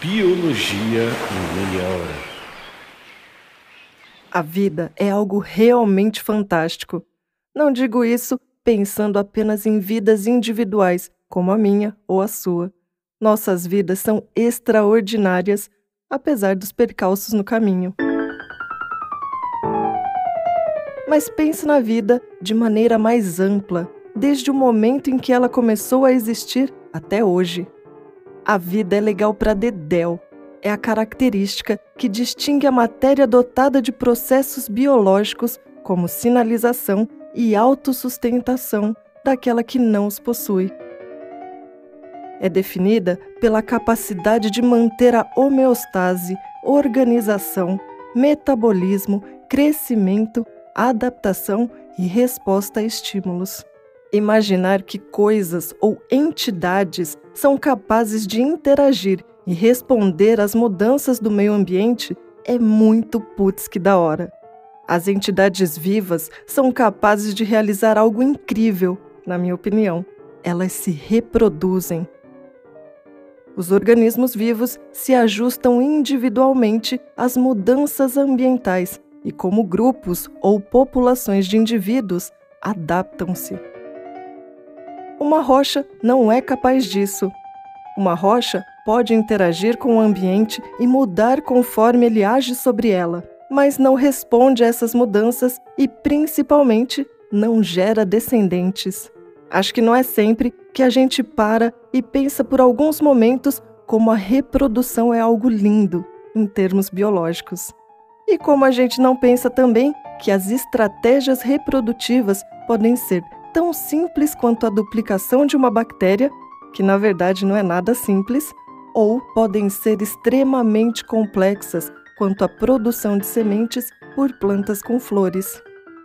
Biologia em meia hora. A vida é algo realmente fantástico. Não digo isso pensando apenas em vidas individuais, como a minha ou a sua. Nossas vidas são extraordinárias, apesar dos percalços no caminho. Mas pense na vida de maneira mais ampla, desde o momento em que ela começou a existir até hoje. A vida é legal para dedéu. É a característica que distingue a matéria dotada de processos biológicos, como sinalização e autossustentação, daquela que não os possui. É definida pela capacidade de manter a homeostase, organização, metabolismo, crescimento adaptação e resposta a estímulos. Imaginar que coisas ou entidades são capazes de interagir e responder às mudanças do meio ambiente é muito putz que da hora. As entidades vivas são capazes de realizar algo incrível, na minha opinião. Elas se reproduzem. Os organismos vivos se ajustam individualmente às mudanças ambientais e como grupos ou populações de indivíduos adaptam-se. Uma rocha não é capaz disso. Uma rocha pode interagir com o ambiente e mudar conforme ele age sobre ela, mas não responde a essas mudanças e, principalmente, não gera descendentes. Acho que não é sempre que a gente para e pensa por alguns momentos como a reprodução é algo lindo em termos biológicos. E como a gente não pensa também que as estratégias reprodutivas podem ser tão simples quanto a duplicação de uma bactéria, que na verdade não é nada simples, ou podem ser extremamente complexas quanto a produção de sementes por plantas com flores.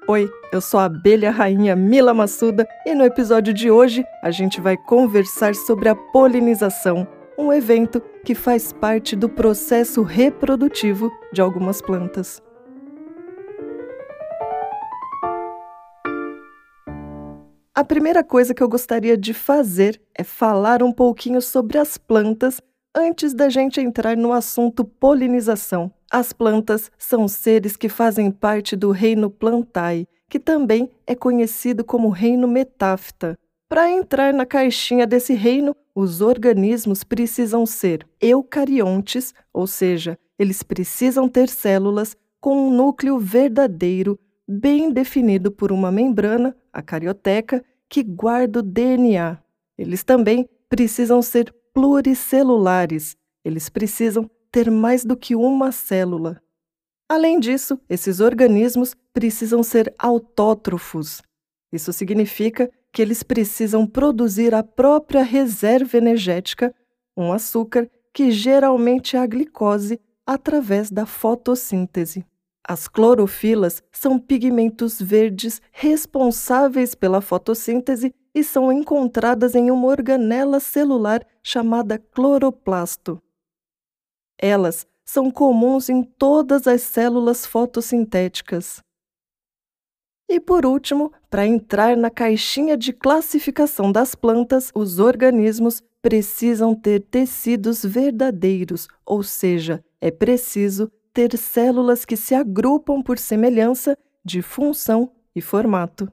Oi, eu sou a abelha rainha Mila Massuda e no episódio de hoje a gente vai conversar sobre a polinização, um evento que faz parte do processo reprodutivo de algumas plantas. A primeira coisa que eu gostaria de fazer é falar um pouquinho sobre as plantas antes da gente entrar no assunto polinização. As plantas são seres que fazem parte do reino Plantae, que também é conhecido como reino Metáfita. Para entrar na caixinha desse reino, os organismos precisam ser eucariontes, ou seja, eles precisam ter células com um núcleo verdadeiro, bem definido por uma membrana, a carioteca, que guarda o DNA. Eles também precisam ser pluricelulares, eles precisam ter mais do que uma célula. Além disso, esses organismos precisam ser autótrofos. Isso significa que eles precisam produzir a própria reserva energética, um açúcar que geralmente é a glicose, através da fotossíntese. As clorofilas são pigmentos verdes responsáveis pela fotossíntese e são encontradas em uma organela celular chamada cloroplasto. Elas são comuns em todas as células fotossintéticas. E por último, para entrar na caixinha de classificação das plantas, os organismos precisam ter tecidos verdadeiros, ou seja, é preciso ter células que se agrupam por semelhança de função e formato.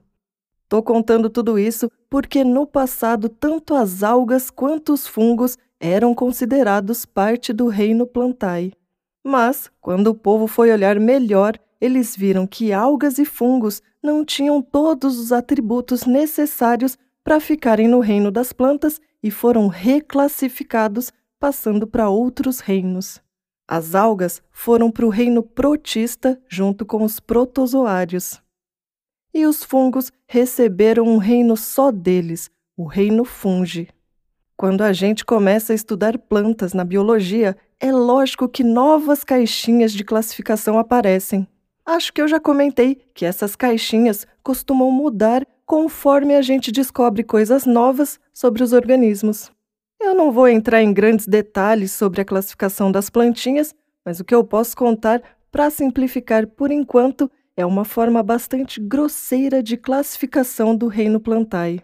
Estou contando tudo isso porque no passado tanto as algas quanto os fungos eram considerados parte do reino plantae. Mas, quando o povo foi olhar melhor, eles viram que algas e fungos não tinham todos os atributos necessários para ficarem no reino das plantas e foram reclassificados, passando para outros reinos. As algas foram para o reino protista junto com os protozoários. E os fungos receberam um reino só deles, o reino fungi. Quando a gente começa a estudar plantas na biologia, é lógico que novas caixinhas de classificação aparecem. Acho que eu já comentei que essas caixinhas costumam mudar conforme a gente descobre coisas novas sobre os organismos. Eu não vou entrar em grandes detalhes sobre a classificação das plantinhas, mas o que eu posso contar, para simplificar por enquanto, é uma forma bastante grosseira de classificação do reino plantae.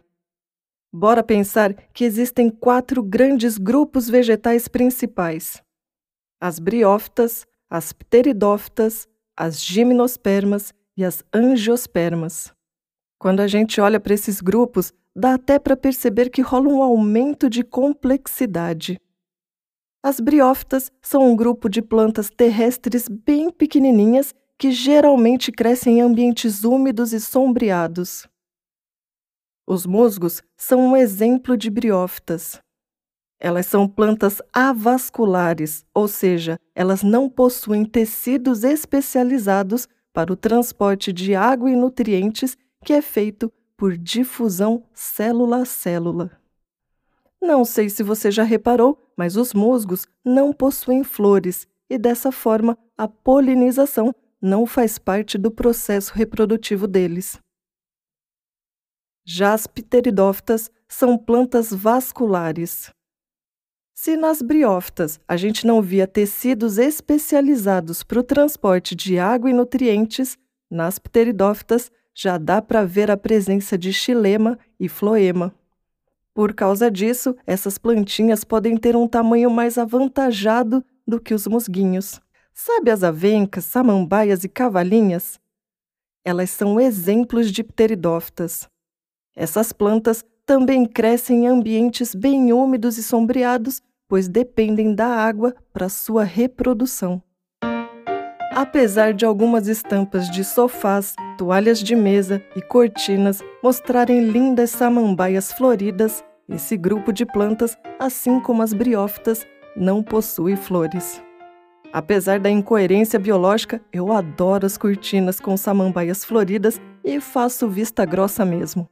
Bora pensar que existem quatro grandes grupos vegetais principais: as briófitas, as pteridófitas, as gimnospermas e as angiospermas. Quando a gente olha para esses grupos, dá até para perceber que rola um aumento de complexidade. As briófitas são um grupo de plantas terrestres bem pequenininhas que geralmente crescem em ambientes úmidos e sombreados. Os musgos são um exemplo de briófitas. Elas são plantas avasculares, ou seja, elas não possuem tecidos especializados para o transporte de água e nutrientes que é feito por difusão célula a célula. Não sei se você já reparou, mas os musgos não possuem flores e, dessa forma, a polinização não faz parte do processo reprodutivo deles. Já as pteridófitas são plantas vasculares. Se nas briófitas a gente não via tecidos especializados para o transporte de água e nutrientes, nas pteridófitas já dá para ver a presença de xilema e floema. Por causa disso, essas plantinhas podem ter um tamanho mais avantajado do que os musguinhos. Sabe as avencas, samambaias e cavalinhas? Elas são exemplos de pteridófitas. Essas plantas também crescem em ambientes bem úmidos e sombreados, pois dependem da água para sua reprodução. Apesar de algumas estampas de sofás, toalhas de mesa e cortinas mostrarem lindas samambaias floridas, esse grupo de plantas, assim como as briófitas, não possui flores. Apesar da incoerência biológica, eu adoro as cortinas com samambaias floridas e faço vista grossa mesmo.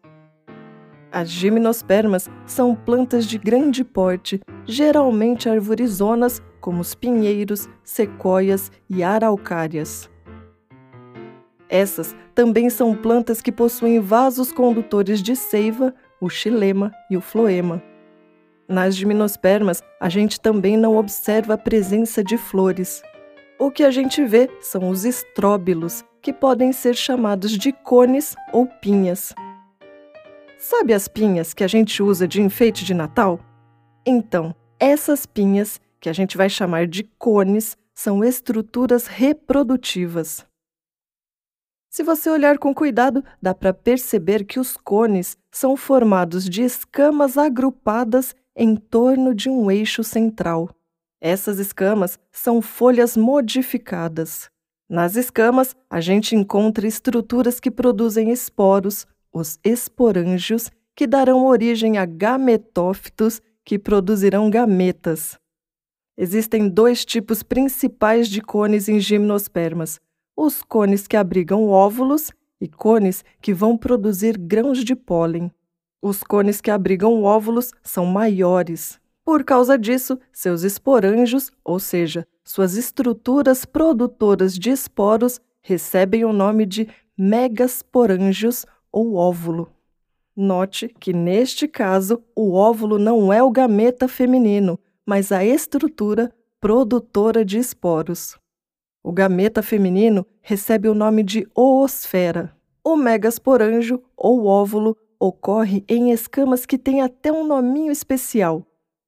As gimnospermas são plantas de grande porte, geralmente arborizonas como os pinheiros, sequoias e araucárias. Essas também são plantas que possuem vasos condutores de seiva, o xilema e o floema. Nas gimnospermas, a gente também não observa a presença de flores. O que a gente vê são os estróbilos, que podem ser chamados de cones ou pinhas. Sabe as pinhas que a gente usa de enfeite de Natal? Então, essas pinhas que a gente vai chamar de cones, são estruturas reprodutivas. Se você olhar com cuidado, dá para perceber que os cones são formados de escamas agrupadas em torno de um eixo central. Essas escamas são folhas modificadas. Nas escamas, a gente encontra estruturas que produzem esporos, os esporângios, que darão origem a gametófitos, que produzirão gametas. Existem dois tipos principais de cones em gimnospermas: os cones que abrigam óvulos e cones que vão produzir grãos de pólen. Os cones que abrigam óvulos são maiores. Por causa disso, seus esporângios, ou seja, suas estruturas produtoras de esporos, recebem o nome de megasporângios ou óvulo. Note que, neste caso, o óvulo não é o gameta feminino, mas a estrutura produtora de esporos. O gameta feminino recebe o nome de oosfera. O megasporanjo, ou óvulo, ocorre em escamas que têm até um nominho especial: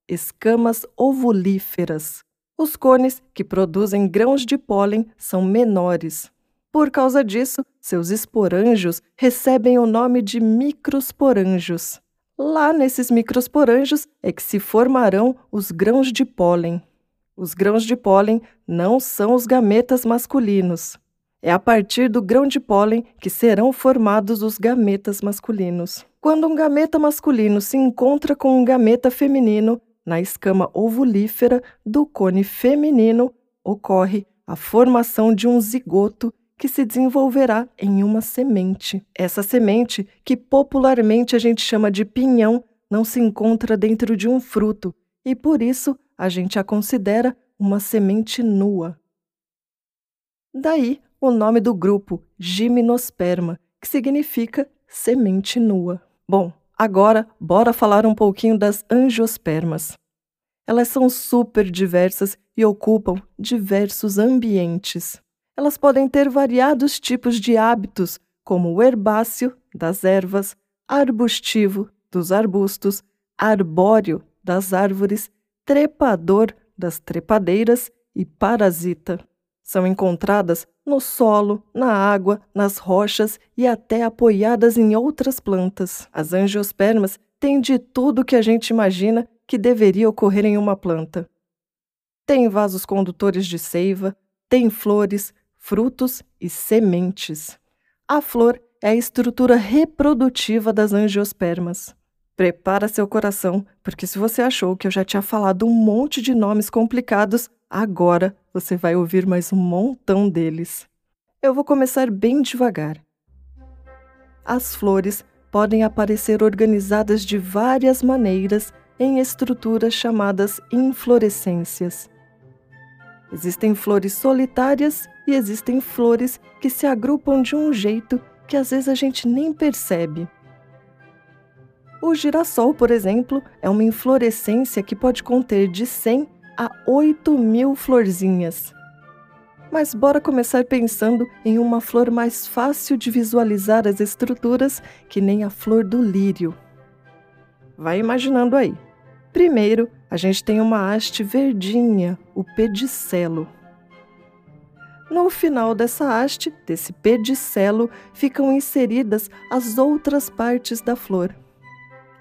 escamas ovulíferas. Os cones, que produzem grãos de pólen, são menores. Por causa disso, seus esporanjos recebem o nome de microsporanjos. Lá nesses microsporanjos é que se formarão os grãos de pólen. Os grãos de pólen não são os gametas masculinos. É a partir do grão de pólen que serão formados os gametas masculinos. Quando um gameta masculino se encontra com um gameta feminino, na escama ovulífera do cone feminino, ocorre a formação de um zigoto que se desenvolverá em uma semente. Essa semente, que popularmente a gente chama de pinhão, não se encontra dentro de um fruto e por isso a gente a considera uma semente nua. Daí o nome do grupo, Gimnosperma, que significa semente nua. Bom, agora bora falar um pouquinho das angiospermas. Elas são super diversas e ocupam diversos ambientes. Elas podem ter variados tipos de hábitos, como o herbáceo, das ervas, arbustivo, dos arbustos, arbóreo das árvores, trepador das trepadeiras e parasita. São encontradas no solo, na água, nas rochas e até apoiadas em outras plantas. As angiospermas têm de tudo que a gente imagina que deveria ocorrer em uma planta. Tem vasos condutores de seiva, tem flores, frutos e sementes. A flor é a estrutura reprodutiva das angiospermas. Prepara seu coração, porque se você achou que eu já tinha falado um monte de nomes complicados, agora você vai ouvir mais um montão deles. Eu vou começar bem devagar. As flores podem aparecer organizadas de várias maneiras em estruturas chamadas inflorescências. Existem flores solitárias e existem flores que se agrupam de um jeito que às vezes a gente nem percebe. O girassol, por exemplo, é uma inflorescência que pode conter de 100 a 8 mil florzinhas. Mas bora começar pensando em uma flor mais fácil de visualizar as estruturas que nem a flor do lírio. Vai imaginando aí. Primeiro, a gente tem uma haste verdinha, o pedicelo. No final dessa haste, desse pedicelo, ficam inseridas as outras partes da flor.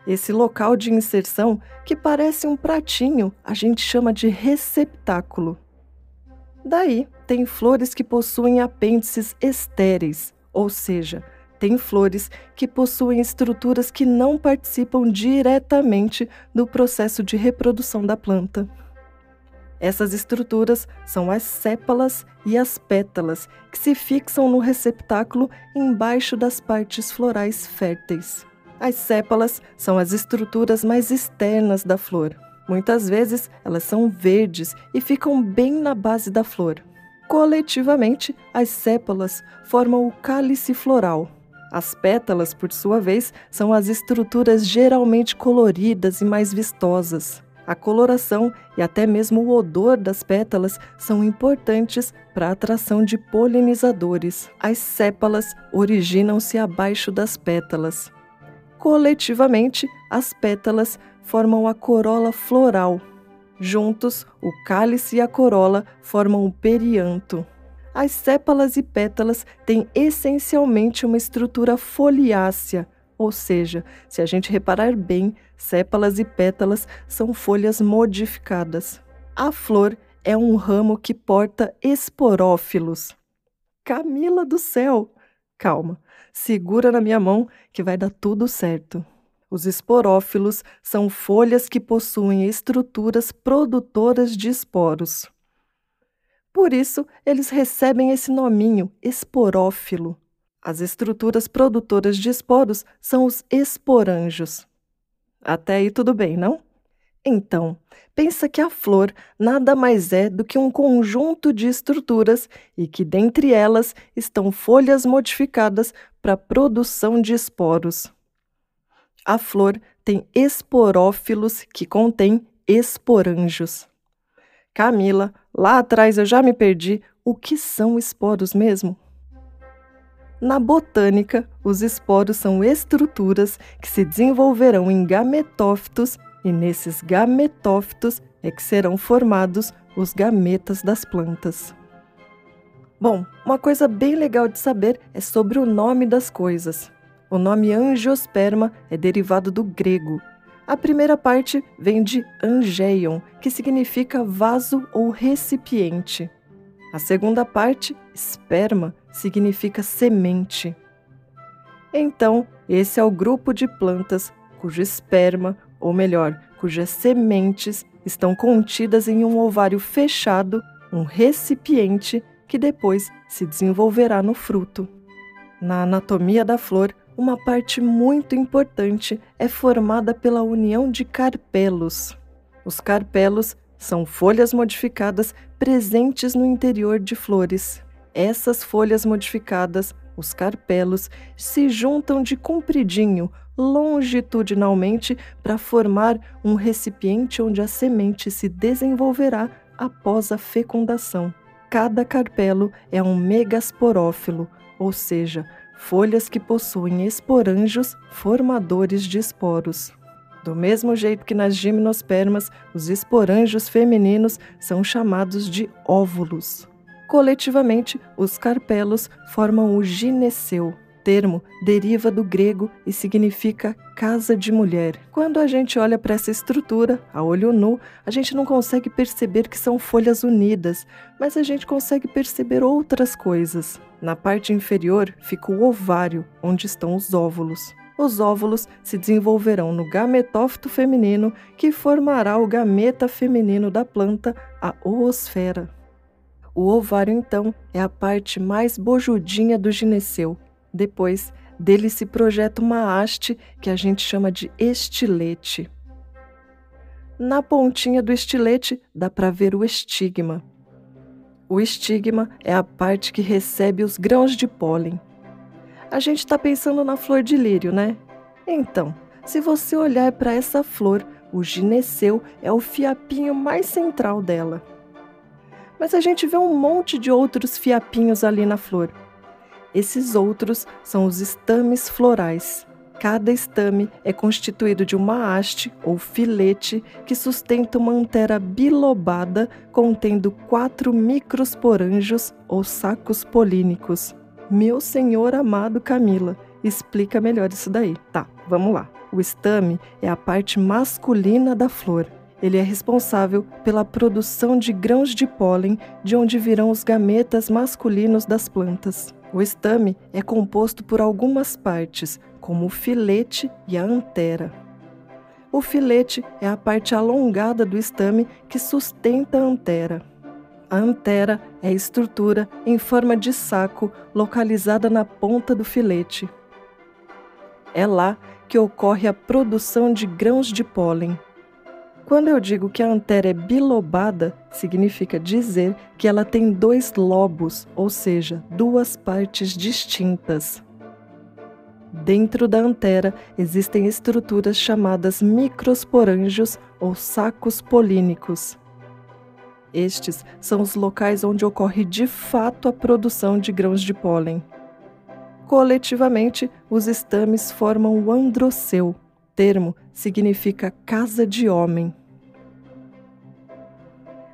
Esse local de inserção, que parece um pratinho, a gente chama de receptáculo. Daí, tem flores que possuem apêndices estéreis, ou seja, tem flores que possuem estruturas que não participam diretamente do processo de reprodução da planta. Essas estruturas são as sépalas e as pétalas, que se fixam no receptáculo embaixo das partes florais férteis. As sépalas são as estruturas mais externas da flor. Muitas vezes elas são verdes e ficam bem na base da flor. Coletivamente, as sépalas formam o cálice floral. As pétalas, por sua vez, são as estruturas geralmente coloridas e mais vistosas. A coloração e até mesmo o odor das pétalas são importantes para a atração de polinizadores. As sépalas originam-se abaixo das pétalas. Coletivamente, as pétalas formam a corola floral. Juntos, o cálice e a corola formam o perianto. As sépalas e pétalas têm essencialmente uma estrutura foliácea, ou seja, se a gente reparar bem, sépalas e pétalas são folhas modificadas. A flor é um ramo que porta esporófilos. Camila do céu! Calma, segura na minha mão que vai dar tudo certo. Os esporófilos são folhas que possuem estruturas produtoras de esporos. Por isso, eles recebem esse nominho, esporófilo. As estruturas produtoras de esporos são os esporângios. Até aí tudo bem, não? Então, pensa que a flor nada mais é do que um conjunto de estruturas e que dentre elas estão folhas modificadas para a produção de esporos. A flor tem esporófilos que contêm esporângios. Camila, lá atrás eu já me perdi. O que são esporos mesmo? Na botânica, os esporos são estruturas que se desenvolverão em gametófitos e nesses gametófitos é que serão formados os gametas das plantas. Bom, uma coisa bem legal de saber é sobre o nome das coisas. O nome angiosperma é derivado do grego. A primeira parte vem de angeion, que significa vaso ou recipiente. A segunda parte, esperma, significa semente. Então, esse é o grupo de plantas cujo esperma ou melhor, cujas sementes estão contidas em um ovário fechado, um recipiente que depois se desenvolverá no fruto. Na anatomia da flor, uma parte muito importante é formada pela união de carpelos. Os carpelos são folhas modificadas presentes no interior de flores. Essas folhas modificadas, os carpelos, se juntam de compridinho longitudinalmente para formar um recipiente onde a semente se desenvolverá após a fecundação. Cada carpelo é um megasporófilo, ou seja, folhas que possuem esporângios formadores de esporos. Do mesmo jeito que nas gimnospermas, os esporângios femininos são chamados de óvulos. Coletivamente, os carpelos formam o gineceu. Termo deriva do grego e significa casa de mulher. Quando a gente olha para essa estrutura, a olho nu, a gente não consegue perceber que são folhas unidas, mas a gente consegue perceber outras coisas. Na parte inferior fica o ovário, onde estão os óvulos os óvulos se desenvolverão no gametófito feminino, que formará o gameta feminino da planta, a oosfera. O ovário, então, é a parte mais bojudinha do gineceu. Depois, dele se projeta uma haste que a gente chama de estilete. Na pontinha do estilete dá para ver o estigma. O estigma é a parte que recebe os grãos de pólen. A gente está pensando na flor de lírio, né? Então, se você olhar para essa flor, o gineceu é o fiapinho mais central dela mas a gente vê um monte de outros fiapinhos ali na flor. Esses outros são os estames florais. Cada estame é constituído de uma haste ou filete que sustenta uma antera bilobada contendo quatro microsporângios ou sacos polínicos. Meu senhor amado Camila, explica melhor isso daí. Tá, vamos lá. O estame é a parte masculina da flor. Ele é responsável pela produção de grãos de pólen, de onde virão os gametas masculinos das plantas. O estame é composto por algumas partes, como o filete e a antera. O filete é a parte alongada do estame que sustenta a antera. A antera é a estrutura em forma de saco localizada na ponta do filete. É lá que ocorre a produção de grãos de pólen. Quando eu digo que a antera é bilobada, significa dizer que ela tem dois lobos, ou seja, duas partes distintas. Dentro da antera existem estruturas chamadas microsporângios ou sacos polínicos. Estes são os locais onde ocorre de fato a produção de grãos de pólen. Coletivamente, os estames formam o androceu, termo significa casa de homem.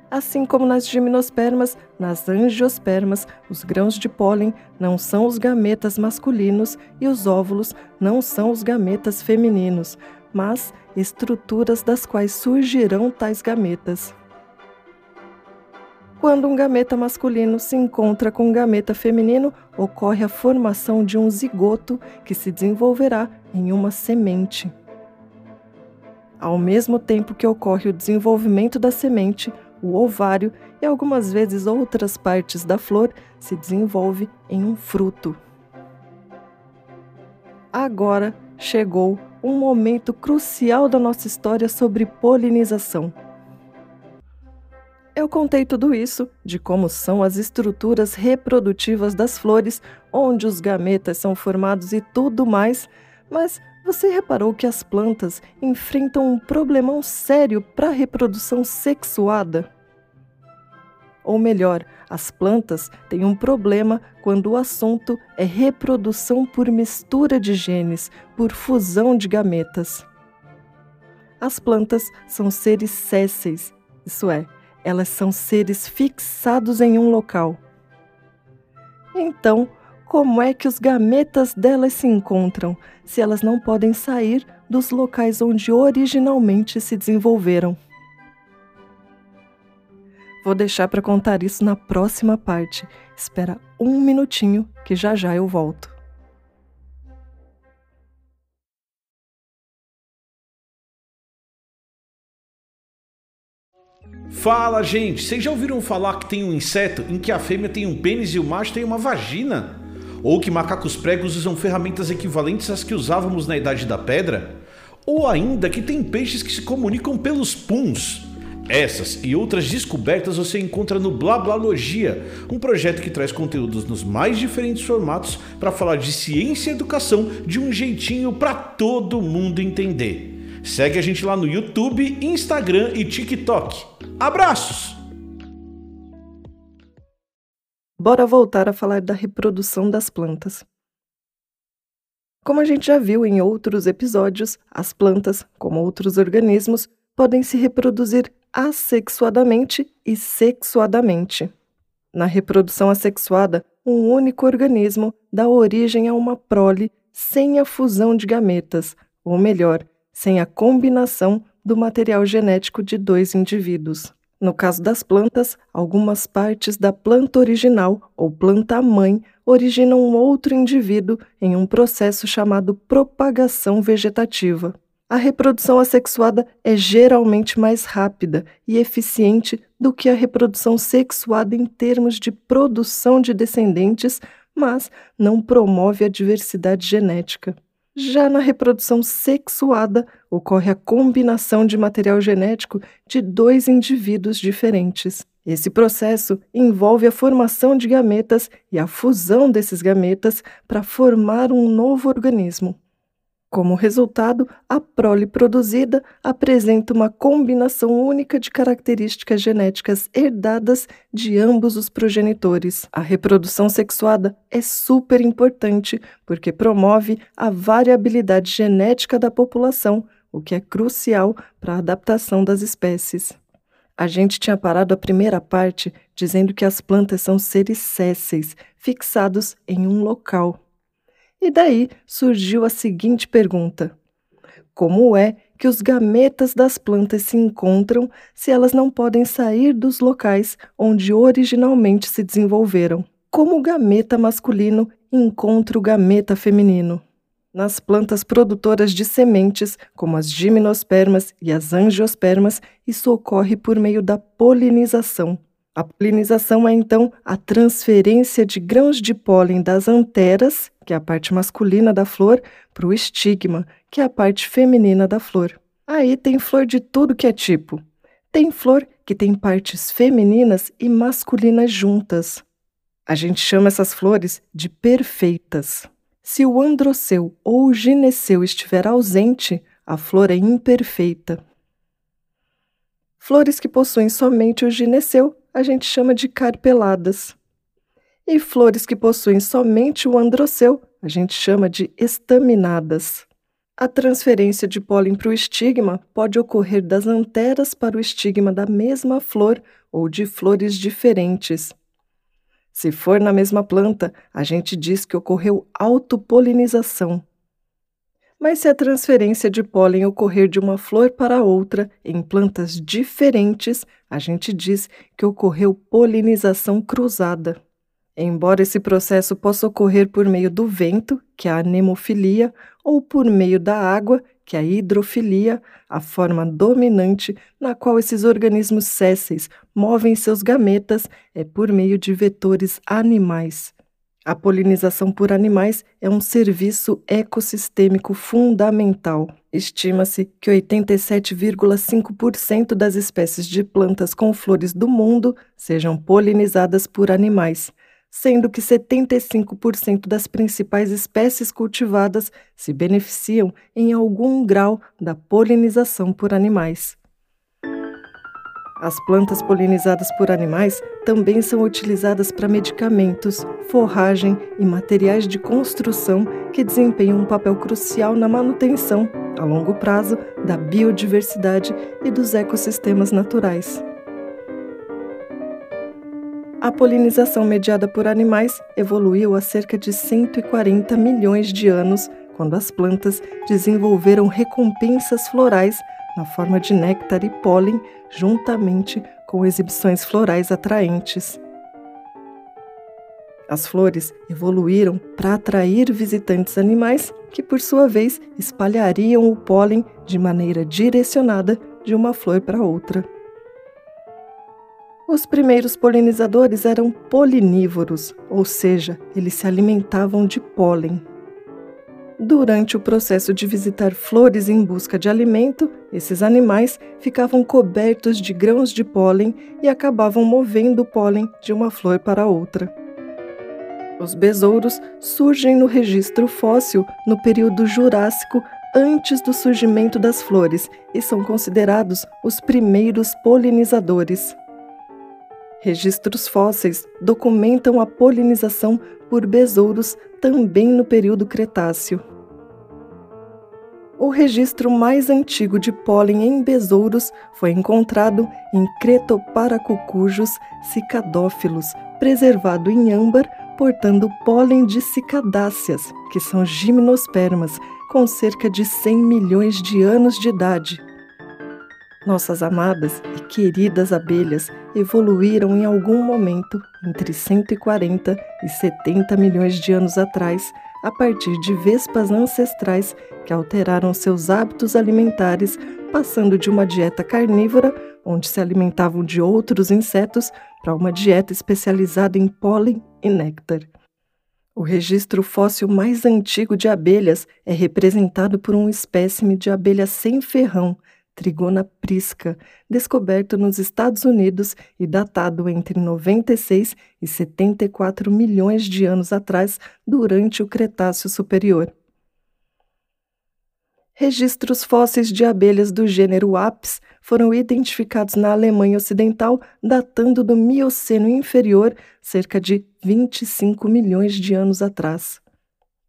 Assim como nas gimnospermas, nas angiospermas, os grãos de pólen não são os gametas masculinos e os óvulos não são os gametas femininos, mas estruturas das quais surgirão tais gametas. Quando um gameta masculino se encontra com um gameta feminino, ocorre a formação de um zigoto que se desenvolverá em uma semente. Ao mesmo tempo que ocorre o desenvolvimento da semente, o ovário e algumas vezes outras partes da flor se desenvolve em um fruto. Agora chegou um momento crucial da nossa história sobre polinização. Eu contei tudo isso, de como são as estruturas reprodutivas das flores, onde os gametas são formados e tudo mais, mas você reparou que as plantas enfrentam um problemão sério para a reprodução sexuada? Ou melhor, as plantas têm um problema quando o assunto é reprodução por mistura de genes, por fusão de gametas. As plantas são seres sésseis, isso é, elas são seres fixados em um local. Então, como é que os gametas delas se encontram se elas não podem sair dos locais onde originalmente se desenvolveram? Vou deixar para contar isso na próxima parte. Espera um minutinho que já já eu volto. Fala, gente! Vocês já ouviram falar que tem um inseto em que a fêmea tem um pênis e o macho tem uma vagina? Ou que macacos pregos usam ferramentas equivalentes às que usávamos na Idade da Pedra? Ou ainda que tem peixes que se comunicam pelos puns? Essas e outras descobertas você encontra no Blablalogia, um projeto que traz conteúdos nos mais diferentes formatos para falar de ciência e educação de um jeitinho para todo mundo entender. Segue a gente lá no YouTube, Instagram e TikTok. Abraços! Bora voltar a falar da reprodução das plantas. Como a gente já viu em outros episódios, as plantas, como outros organismos, podem se reproduzir assexuadamente e sexuadamente. Na reprodução assexuada, um único organismo dá origem a uma prole sem a fusão de gametas, ou melhor, sem a combinação do material genético de dois indivíduos. No caso das plantas, algumas partes da planta original ou planta-mãe originam um outro indivíduo em um processo chamado propagação vegetativa. A reprodução assexuada é geralmente mais rápida e eficiente do que a reprodução sexuada em termos de produção de descendentes, mas não promove a diversidade genética. Já na reprodução sexuada, ocorre a combinação de material genético de dois indivíduos diferentes. Esse processo envolve a formação de gametas e a fusão desses gametas para formar um novo organismo. Como resultado, a prole produzida apresenta uma combinação única de características genéticas herdadas de ambos os progenitores. A reprodução sexuada é super importante porque promove a variabilidade genética da população, o que é crucial para a adaptação das espécies. A gente tinha parado a primeira parte dizendo que as plantas são seres sésseis, fixados em um local. E daí surgiu a seguinte pergunta: Como é que os gametas das plantas se encontram se elas não podem sair dos locais onde originalmente se desenvolveram? Como o gameta masculino encontra o gameta feminino? Nas plantas produtoras de sementes, como as gimnospermas e as angiospermas, isso ocorre por meio da polinização. A polinização é então a transferência de grãos de pólen das anteras, que é a parte masculina da flor, para o estigma, que é a parte feminina da flor. Aí tem flor de tudo que é tipo. Tem flor que tem partes femininas e masculinas juntas. A gente chama essas flores de perfeitas. Se o androceu ou o gineceu estiver ausente, a flor é imperfeita. Flores que possuem somente o gineceu a gente chama de carpeladas. E flores que possuem somente o androceu, a gente chama de estaminadas. A transferência de pólen para o estigma pode ocorrer das anteras para o estigma da mesma flor ou de flores diferentes. Se for na mesma planta, a gente diz que ocorreu autopolinização. Mas se a transferência de pólen ocorrer de uma flor para outra em plantas diferentes, a gente diz que ocorreu polinização cruzada. Embora esse processo possa ocorrer por meio do vento, que é a anemofilia, ou por meio da água, que é a hidrofilia, a forma dominante na qual esses organismos sésseis movem seus gametas é por meio de vetores animais. A polinização por animais é um serviço ecossistêmico fundamental. Estima-se que 87,5% das espécies de plantas com flores do mundo sejam polinizadas por animais, sendo que 75% das principais espécies cultivadas se beneficiam em algum grau da polinização por animais. As plantas polinizadas por animais também são utilizadas para medicamentos, forragem e materiais de construção que desempenham um papel crucial na manutenção, a longo prazo, da biodiversidade e dos ecossistemas naturais. A polinização mediada por animais evoluiu há cerca de 140 milhões de anos, quando as plantas desenvolveram recompensas florais na forma de néctar e pólen, juntamente com exibições florais atraentes. As flores evoluíram para atrair visitantes animais que, por sua vez, espalhariam o pólen de maneira direcionada de uma flor para outra. Os primeiros polinizadores eram polinívoros, ou seja, eles se alimentavam de pólen. Durante o processo de visitar flores em busca de alimento, esses animais ficavam cobertos de grãos de pólen e acabavam movendo o pólen de uma flor para outra. Os besouros surgem no registro fóssil no período Jurássico antes do surgimento das flores e são considerados os primeiros polinizadores. Registros fósseis documentam a polinização por besouros também no período Cretáceo. O registro mais antigo de pólen em besouros foi encontrado em Cretoparacucujos cicadófilos, preservado em âmbar, portando pólen de cicadáceas, que são gimnospermas, com cerca de 100 milhões de anos de idade. Nossas amadas e queridas abelhas evoluíram em algum momento entre 140 e 70 milhões de anos atrás, a partir de vespas ancestrais que alteraram seus hábitos alimentares, passando de uma dieta carnívora, onde se alimentavam de outros insetos, para uma dieta especializada em pólen e néctar. O registro fóssil mais antigo de abelhas é representado por um espécime de abelha sem ferrão, Trigona prisca, descoberto nos Estados Unidos e datado entre 96 e 74 milhões de anos atrás, durante o Cretáceo Superior. Registros fósseis de abelhas do gênero Apis foram identificados na Alemanha Ocidental, datando do Mioceno inferior, cerca de 25 milhões de anos atrás.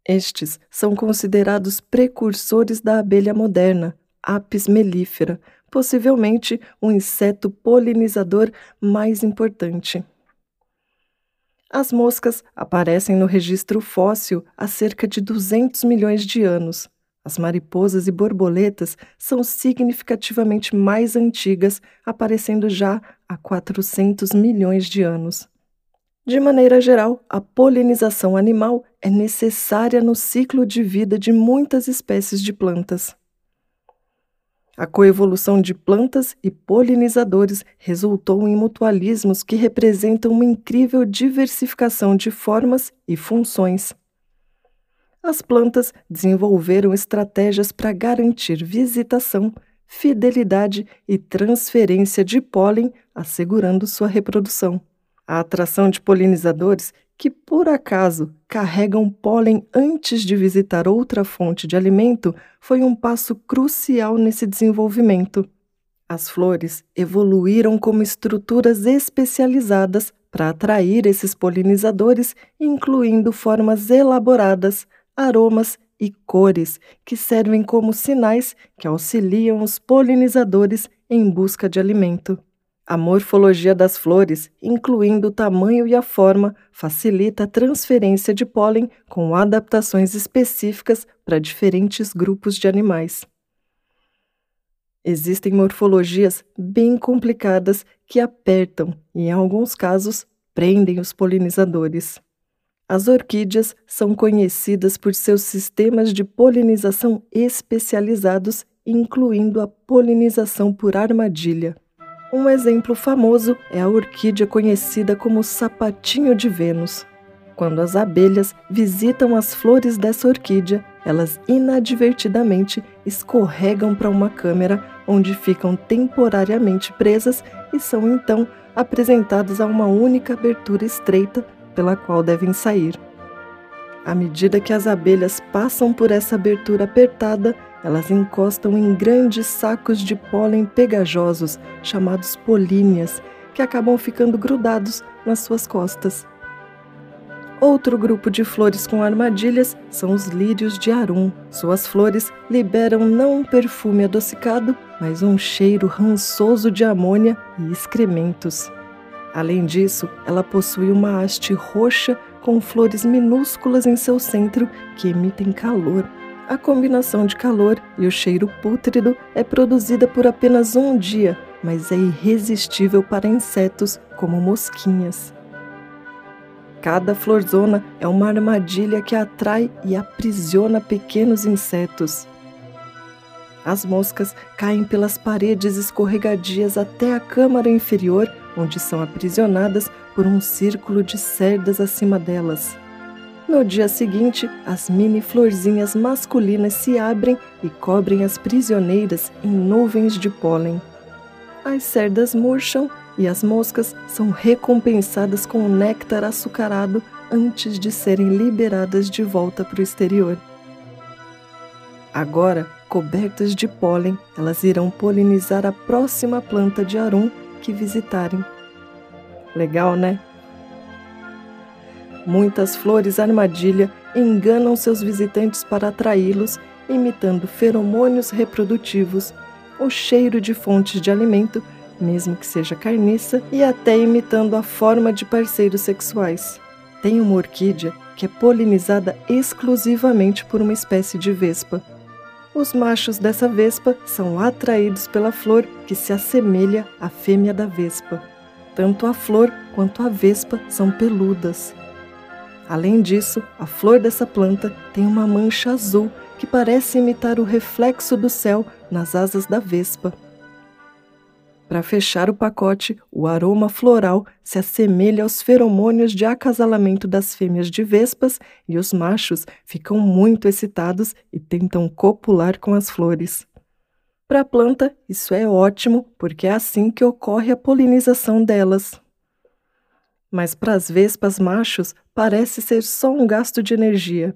Estes são considerados precursores da abelha moderna, Apis mellifera, possivelmente o um inseto polinizador mais importante. As moscas aparecem no registro fóssil há cerca de 200 milhões de anos. As mariposas e borboletas são significativamente mais antigas, aparecendo já há 400 milhões de anos. De maneira geral, a polinização animal é necessária no ciclo de vida de muitas espécies de plantas. A coevolução de plantas e polinizadores resultou em mutualismos que representam uma incrível diversificação de formas e funções. As plantas desenvolveram estratégias para garantir visitação, fidelidade e transferência de pólen, assegurando sua reprodução. A atração de polinizadores que por acaso carregam pólen antes de visitar outra fonte de alimento foi um passo crucial nesse desenvolvimento. As flores evoluíram como estruturas especializadas para atrair esses polinizadores, incluindo formas elaboradas, aromas e cores que servem como sinais que auxiliam os polinizadores em busca de alimento. A morfologia das flores, incluindo o tamanho e a forma, facilita a transferência de pólen com adaptações específicas para diferentes grupos de animais. Existem morfologias bem complicadas que apertam e, em alguns casos, prendem os polinizadores. As orquídeas são conhecidas por seus sistemas de polinização especializados, incluindo a polinização por armadilha. Um exemplo famoso é a orquídea conhecida como sapatinho de Vênus. Quando as abelhas visitam as flores dessa orquídea, elas inadvertidamente escorregam para uma câmera onde ficam temporariamente presas e são então apresentadas a uma única abertura estreita pela qual devem sair. À medida que as abelhas passam por essa abertura apertada, elas encostam em grandes sacos de pólen pegajosos, chamados políneas, que acabam ficando grudados nas suas costas. Outro grupo de flores com armadilhas são os lírios de arum. Suas flores liberam não um perfume adocicado, mas um cheiro rançoso de amônia e excrementos. Além disso, ela possui uma haste roxa com flores minúsculas em seu centro que emitem calor. A combinação de calor e o cheiro pútrido é produzida por apenas um dia, mas é irresistível para insetos como mosquinhas. Cada florzona é uma armadilha que atrai e aprisiona pequenos insetos. As moscas caem pelas paredes escorregadias até a câmara inferior, onde são aprisionadas por um círculo de cerdas acima delas. No dia seguinte, as mini florzinhas masculinas se abrem e cobrem as prisioneiras em nuvens de pólen. As cerdas murcham e as moscas são recompensadas com o néctar açucarado antes de serem liberadas de volta para o exterior. Agora, cobertas de pólen, elas irão polinizar a próxima planta de arum que visitarem. Legal, né? Muitas flores armadilha enganam seus visitantes para atraí-los imitando feromônios reprodutivos, o cheiro de fontes de alimento, mesmo que seja carniça, e até imitando a forma de parceiros sexuais. Tem uma orquídea que é polinizada exclusivamente por uma espécie de vespa. Os machos dessa vespa são atraídos pela flor que se assemelha à fêmea da vespa. Tanto a flor quanto a vespa são peludas. Além disso, a flor dessa planta tem uma mancha azul que parece imitar o reflexo do céu nas asas da vespa. Para fechar o pacote, o aroma floral se assemelha aos feromônios de acasalamento das fêmeas de vespas e os machos ficam muito excitados e tentam copular com as flores. Para a planta, isso é ótimo, porque é assim que ocorre a polinização delas. Mas para as vespas machos, parece ser só um gasto de energia.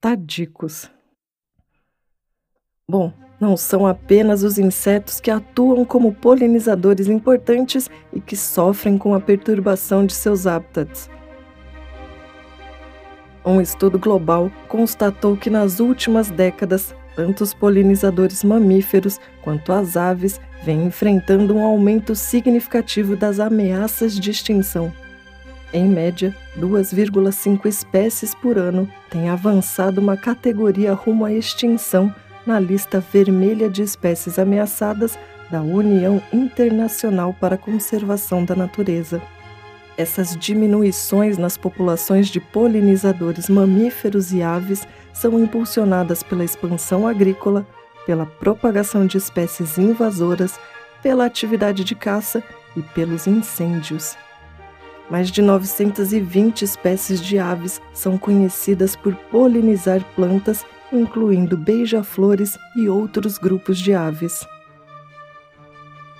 Tadicos. Bom, não são apenas os insetos que atuam como polinizadores importantes e que sofrem com a perturbação de seus hábitats. Um estudo global constatou que nas últimas décadas, tanto os polinizadores mamíferos quanto as aves vêm enfrentando um aumento significativo das ameaças de extinção. Em média, 2,5 espécies por ano têm avançado uma categoria rumo à extinção na lista vermelha de espécies ameaçadas da União Internacional para a Conservação da Natureza. Essas diminuições nas populações de polinizadores mamíferos e aves são impulsionadas pela expansão agrícola, pela propagação de espécies invasoras, pela atividade de caça e pelos incêndios. Mais de 920 espécies de aves são conhecidas por polinizar plantas incluindo beija-flores e outros grupos de aves.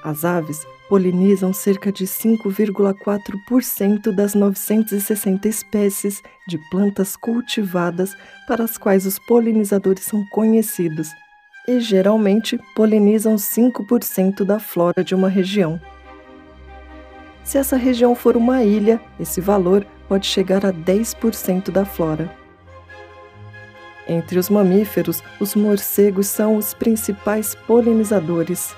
As aves polinizam cerca de 5,4% das 960 espécies de plantas cultivadas para as quais os polinizadores são conhecidos e geralmente polinizam 5% da flora de uma região. Se essa região for uma ilha, esse valor pode chegar a 10% da flora. Entre os mamíferos, os morcegos são os principais polinizadores.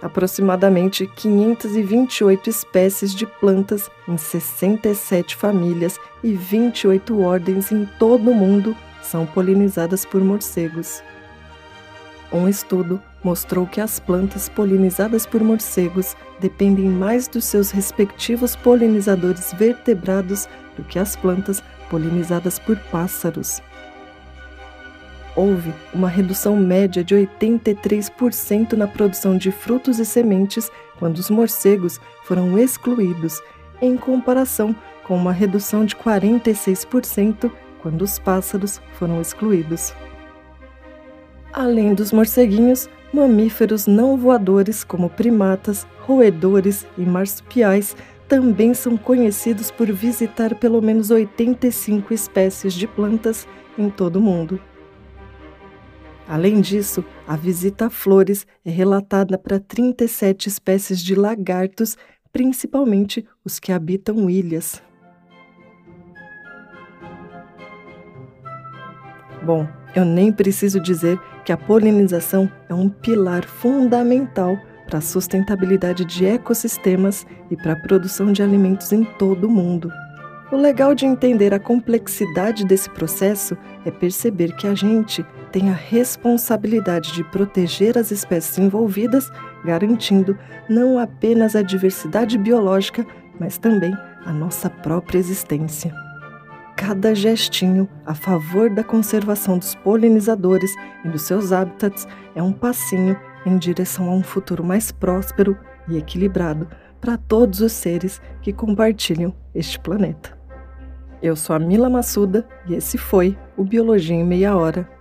Aproximadamente 528 espécies de plantas em 67 famílias e 28 ordens em todo o mundo são polinizadas por morcegos. Um estudo mostrou que as plantas polinizadas por morcegos dependem mais dos seus respectivos polinizadores vertebrados do que as plantas polinizadas por pássaros houve uma redução média de 83% na produção de frutos e sementes quando os morcegos foram excluídos, em comparação com uma redução de 46% quando os pássaros foram excluídos. Além dos morceguinhos, mamíferos não voadores como primatas, roedores e marsupiais também são conhecidos por visitar pelo menos 85 espécies de plantas em todo o mundo. Além disso, a visita a flores é relatada para 37 espécies de lagartos, principalmente os que habitam ilhas. Bom, eu nem preciso dizer que a polinização é um pilar fundamental para a sustentabilidade de ecossistemas e para a produção de alimentos em todo o mundo. O legal de entender a complexidade desse processo é perceber que a gente tem a responsabilidade de proteger as espécies envolvidas, garantindo não apenas a diversidade biológica, mas também a nossa própria existência. Cada gestinho a favor da conservação dos polinizadores e dos seus hábitats é um passinho em direção a um futuro mais próspero e equilibrado para todos os seres que compartilham este planeta. Eu sou a Mila Massuda e esse foi o Biologia em Meia Hora.